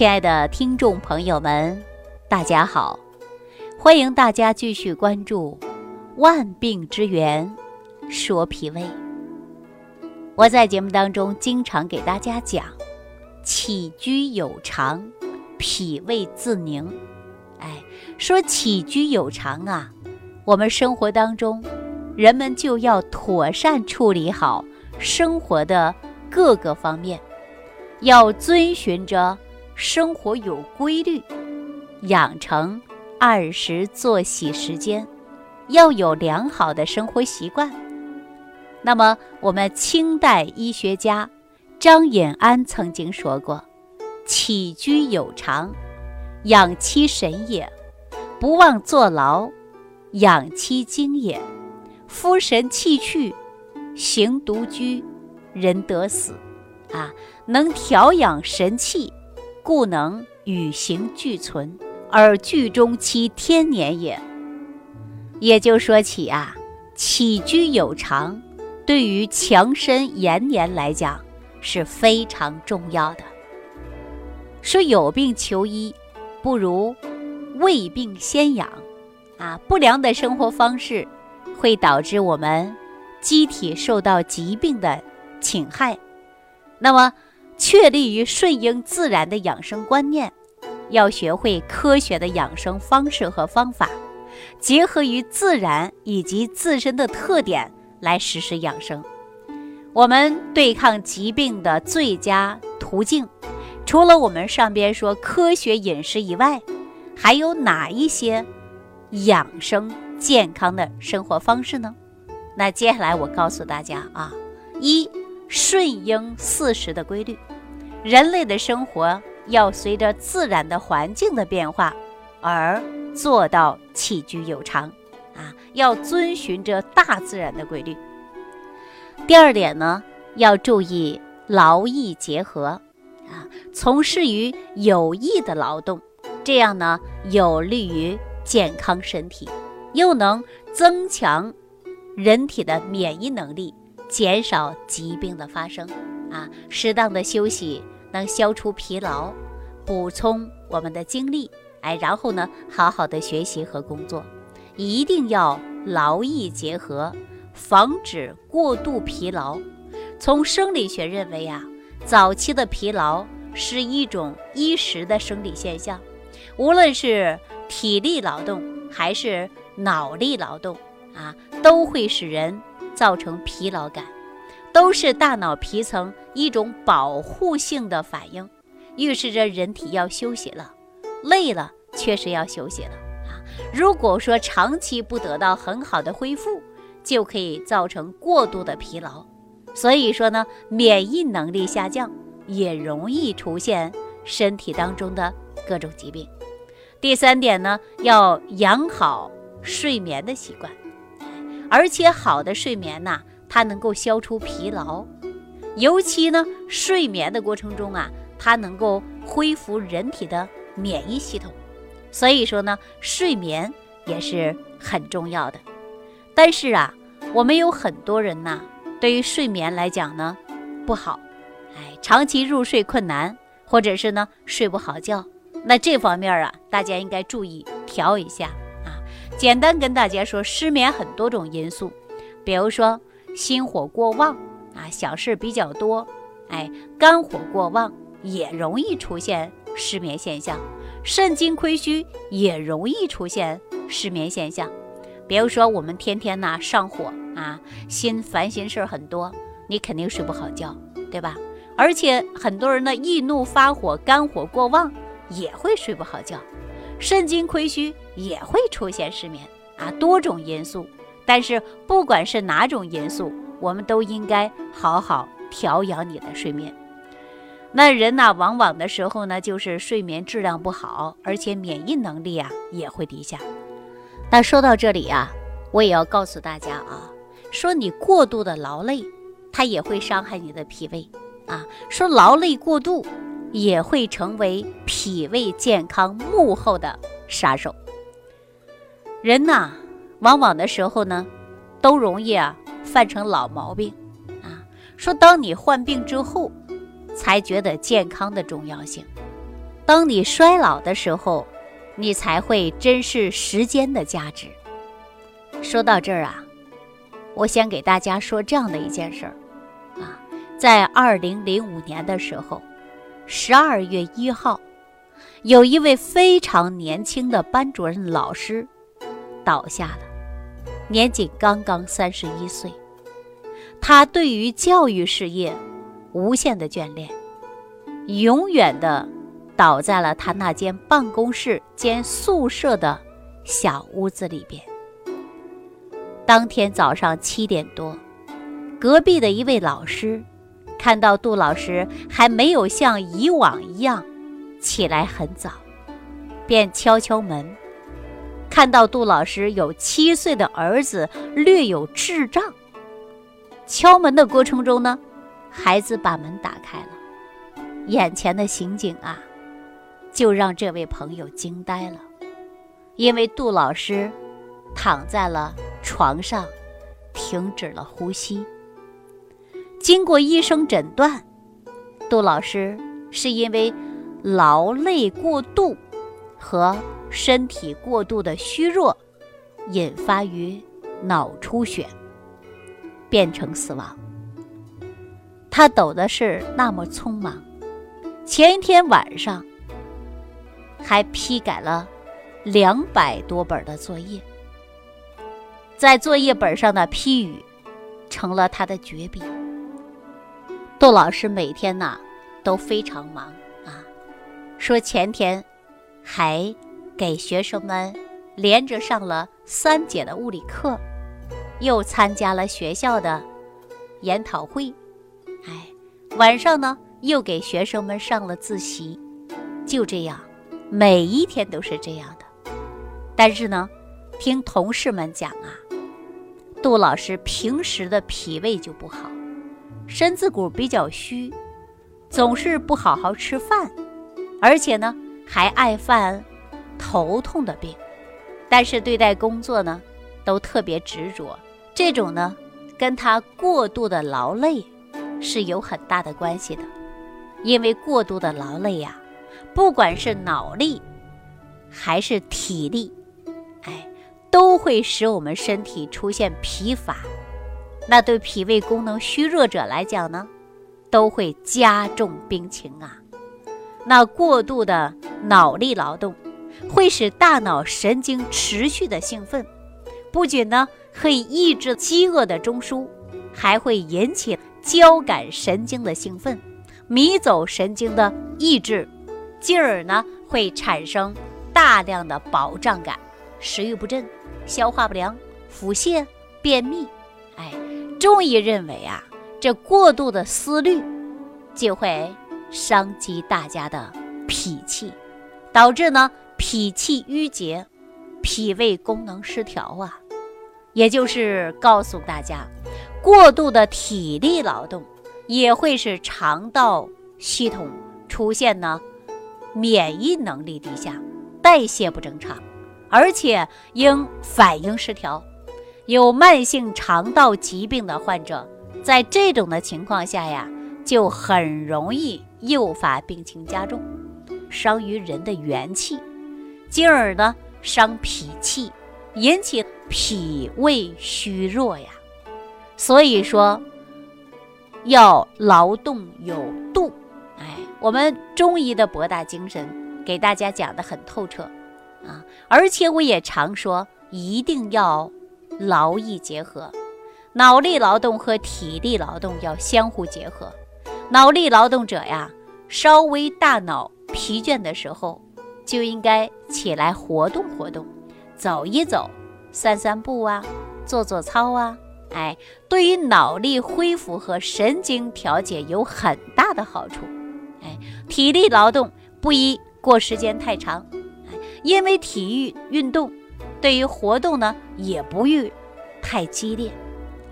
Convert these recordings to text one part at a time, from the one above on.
亲爱的听众朋友们，大家好！欢迎大家继续关注《万病之源说脾胃》。我在节目当中经常给大家讲：起居有常，脾胃自宁。哎，说起居有常啊，我们生活当中人们就要妥善处理好生活的各个方面，要遵循着。生活有规律，养成按时作息时间，要有良好的生活习惯。那么，我们清代医学家张隐安曾经说过：“起居有常，养其神也；不忘坐牢，养其精也。夫神气去，行独居，人得死。”啊，能调养神气。故能与形俱存，而聚终其天年也。也就说起啊，起居有常，对于强身延年来讲是非常重要的。说有病求医，不如未病先养。啊，不良的生活方式会导致我们机体受到疾病的侵害。那么。确立于顺应自然的养生观念，要学会科学的养生方式和方法，结合于自然以及自身的特点来实施养生。我们对抗疾病的最佳途径，除了我们上边说科学饮食以外，还有哪一些养生健康的生活方式呢？那接下来我告诉大家啊，一顺应四时的规律。人类的生活要随着自然的环境的变化而做到起居有常，啊，要遵循着大自然的规律。第二点呢，要注意劳逸结合，啊，从事于有益的劳动，这样呢有利于健康身体，又能增强人体的免疫能力，减少疾病的发生。啊，适当的休息能消除疲劳，补充我们的精力。哎，然后呢，好好的学习和工作，一定要劳逸结合，防止过度疲劳。从生理学认为啊，早期的疲劳是一种一时的生理现象，无论是体力劳动还是脑力劳动啊，都会使人造成疲劳感。都是大脑皮层一种保护性的反应，预示着人体要休息了，累了确实要休息了啊。如果说长期不得到很好的恢复，就可以造成过度的疲劳，所以说呢，免疫能力下降也容易出现身体当中的各种疾病。第三点呢，要养好睡眠的习惯，而且好的睡眠呐。它能够消除疲劳，尤其呢，睡眠的过程中啊，它能够恢复人体的免疫系统，所以说呢，睡眠也是很重要的。但是啊，我们有很多人呐，对于睡眠来讲呢，不好，哎，长期入睡困难，或者是呢睡不好觉，那这方面啊，大家应该注意调一下。简单跟大家说，失眠很多种因素，比如说。心火过旺啊，小事比较多，哎，肝火过旺也容易出现失眠现象，肾精亏虚也容易出现失眠现象。比如说我们天天呢上火啊，心烦心事儿很多，你肯定睡不好觉，对吧？而且很多人呢易怒发火，肝火过旺也会睡不好觉，肾精亏虚也会出现失眠啊，多种因素。但是不管是哪种因素，我们都应该好好调养你的睡眠。那人呢，往往的时候呢，就是睡眠质量不好，而且免疫能力啊也会低下。那说到这里啊，我也要告诉大家啊，说你过度的劳累，它也会伤害你的脾胃啊。说劳累过度也会成为脾胃健康幕后的杀手。人呐。往往的时候呢，都容易啊犯成老毛病，啊，说当你患病之后，才觉得健康的重要性；当你衰老的时候，你才会珍视时间的价值。说到这儿啊，我想给大家说这样的一件事儿啊，在二零零五年的时候，十二月一号，有一位非常年轻的班主任老师倒下了，年仅刚刚三十一岁。他对于教育事业无限的眷恋，永远的倒在了他那间办公室兼宿舍的小屋子里边。当天早上七点多，隔壁的一位老师看到杜老师还没有像以往一样起来很早，便敲敲门。看到杜老师有七岁的儿子略有智障，敲门的过程中呢，孩子把门打开了，眼前的情景啊，就让这位朋友惊呆了，因为杜老师躺在了。床上停止了呼吸。经过医生诊断，杜老师是因为劳累过度和身体过度的虚弱，引发于脑出血，变成死亡。他走的是那么匆忙，前一天晚上还批改了两百多本的作业。在作业本上的批语，成了他的绝笔。杜老师每天呐都非常忙啊，说前天还给学生们连着上了三节的物理课，又参加了学校的研讨会，哎，晚上呢又给学生们上了自习，就这样，每一天都是这样的。但是呢，听同事们讲啊。杜老师平时的脾胃就不好，身子骨比较虚，总是不好好吃饭，而且呢还爱犯头痛的病。但是对待工作呢，都特别执着。这种呢，跟他过度的劳累是有很大的关系的。因为过度的劳累呀，不管是脑力还是体力，哎。都会使我们身体出现疲乏，那对脾胃功能虚弱者来讲呢，都会加重病情啊。那过度的脑力劳动会使大脑神经持续的兴奋，不仅呢可以抑制饥饿的中枢，还会引起交感神经的兴奋，迷走神经的抑制，进而呢会产生大量的饱胀感，食欲不振。消化不良、腹泻、便秘，哎，中医认为啊，这过度的思虑就会伤及大家的脾气，导致呢脾气郁结、脾胃功能失调啊。也就是告诉大家，过度的体力劳动也会使肠道系统出现呢免疫能力低下、代谢不正常。而且应反应失调，有慢性肠道疾病的患者，在这种的情况下呀，就很容易诱发病情加重，伤于人的元气，进而呢伤脾气，引起脾胃虚弱呀。所以说，要劳动有度。哎，我们中医的博大精深，给大家讲的很透彻。啊，而且我也常说，一定要劳逸结合，脑力劳动和体力劳动要相互结合。脑力劳动者呀，稍微大脑疲倦的时候，就应该起来活动活动，走一走，散散步啊，做做操啊，哎，对于脑力恢复和神经调节有很大的好处。哎，体力劳动不宜过时间太长。因为体育运动对于活动呢也不宜太激烈。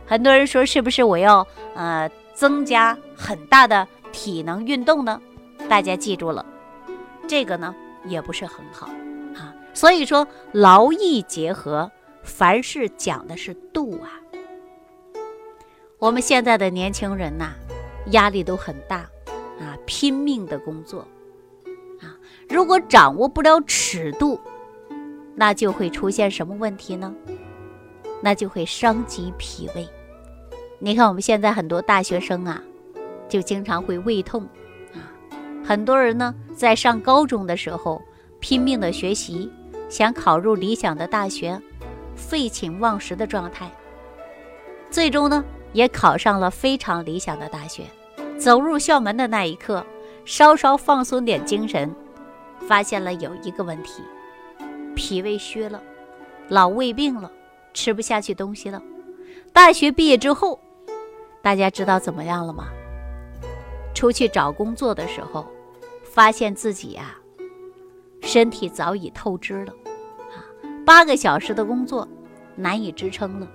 很多人说是不是我要呃增加很大的体能运动呢？大家记住了，这个呢也不是很好啊。所以说劳逸结合，凡事讲的是度啊。我们现在的年轻人呐，压力都很大啊，拼命的工作啊，如果掌握不了尺度，那就会出现什么问题呢？那就会伤及脾胃。你看我们现在很多大学生啊，就经常会胃痛啊。很多人呢，在上高中的时候拼命的学习，想考入理想的大学，废寝忘食的状态，最终呢，也考上了非常理想的大学。走入校门的那一刻，稍稍放松点精神，发现了有一个问题：脾胃虚了，老胃病了，吃不下去东西了。大学毕业之后。大家知道怎么样了吗？出去找工作的时候，发现自己呀，身体早已透支了，啊，八个小时的工作难以支撑了，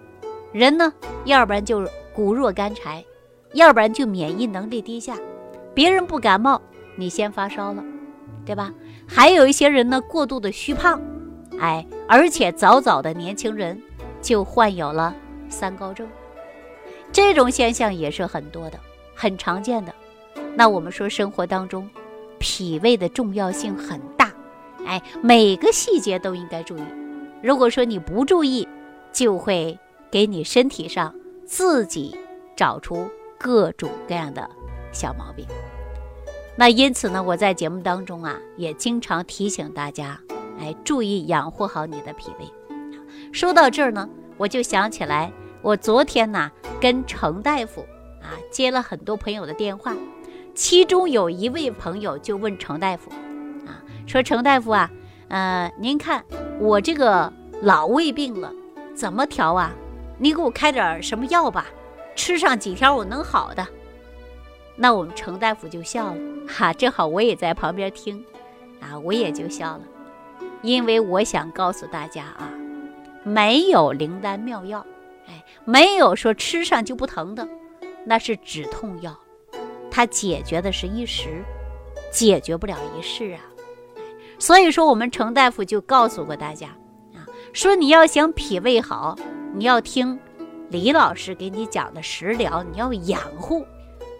人呢，要不然就骨弱干柴，要不然就免疫能力低下，别人不感冒，你先发烧了，对吧？还有一些人呢，过度的虚胖，哎，而且早早的年轻人就患有了三高症。这种现象也是很多的，很常见的。那我们说生活当中，脾胃的重要性很大，哎，每个细节都应该注意。如果说你不注意，就会给你身体上自己找出各种各样的小毛病。那因此呢，我在节目当中啊，也经常提醒大家，哎，注意养护好你的脾胃。说到这儿呢，我就想起来。我昨天呢跟程大夫啊接了很多朋友的电话，其中有一位朋友就问程大夫啊说：“程大夫啊，呃，您看我这个老胃病了，怎么调啊？你给我开点什么药吧，吃上几天我能好的。”那我们程大夫就笑了，哈，正好我也在旁边听，啊，我也就笑了，因为我想告诉大家啊，没有灵丹妙药。哎，没有说吃上就不疼的，那是止痛药，它解决的是一时，解决不了一世啊。所以说，我们程大夫就告诉过大家啊，说你要想脾胃好，你要听李老师给你讲的食疗，你要养护，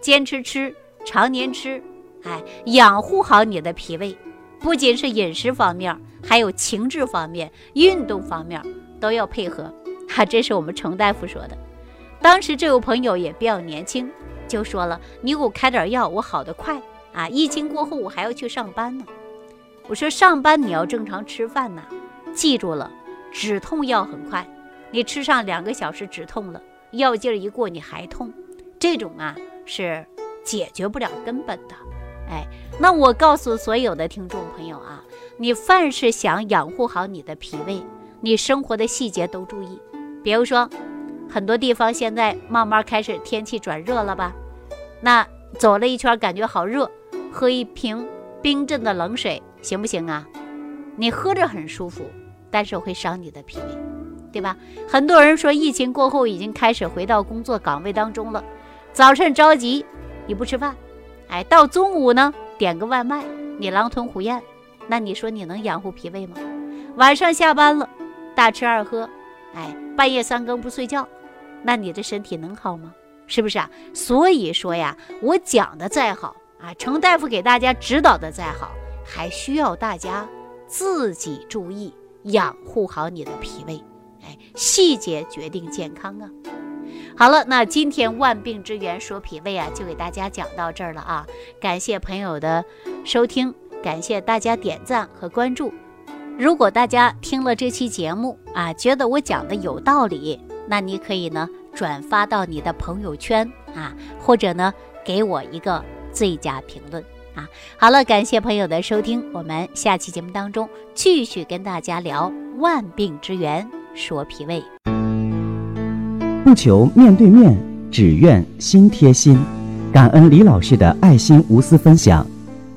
坚持吃，常年吃，哎，养护好你的脾胃，不仅是饮食方面，还有情志方面、运动方面都要配合。哈，这是我们程大夫说的。当时这位朋友也比较年轻，就说了：“你给我开点药，我好得快啊！疫情过后我还要去上班呢。”我说：“上班你要正常吃饭呐，记住了，止痛药很快，你吃上两个小时止痛了，药劲儿一过你还痛，这种啊是解决不了根本的。哎，那我告诉所有的听众朋友啊，你凡是想养护好你的脾胃，你生活的细节都注意。”比如说，很多地方现在慢慢开始天气转热了吧？那走了一圈感觉好热，喝一瓶冰镇的冷水行不行啊？你喝着很舒服，但是会伤你的脾胃，对吧？很多人说疫情过后已经开始回到工作岗位当中了，早晨着急你不吃饭，哎，到中午呢点个外卖，你狼吞虎咽，那你说你能养护脾胃吗？晚上下班了大吃二喝。哎，半夜三更不睡觉，那你的身体能好吗？是不是啊？所以说呀，我讲的再好啊，程大夫给大家指导的再好，还需要大家自己注意养护好你的脾胃。哎，细节决定健康啊。好了，那今天万病之源说脾胃啊，就给大家讲到这儿了啊。感谢朋友的收听，感谢大家点赞和关注。如果大家听了这期节目啊，觉得我讲的有道理，那你可以呢转发到你的朋友圈啊，或者呢给我一个最佳评论啊。好了，感谢朋友的收听，我们下期节目当中继续跟大家聊万病之源，说脾胃。不求面对面，只愿心贴心。感恩李老师的爱心无私分享，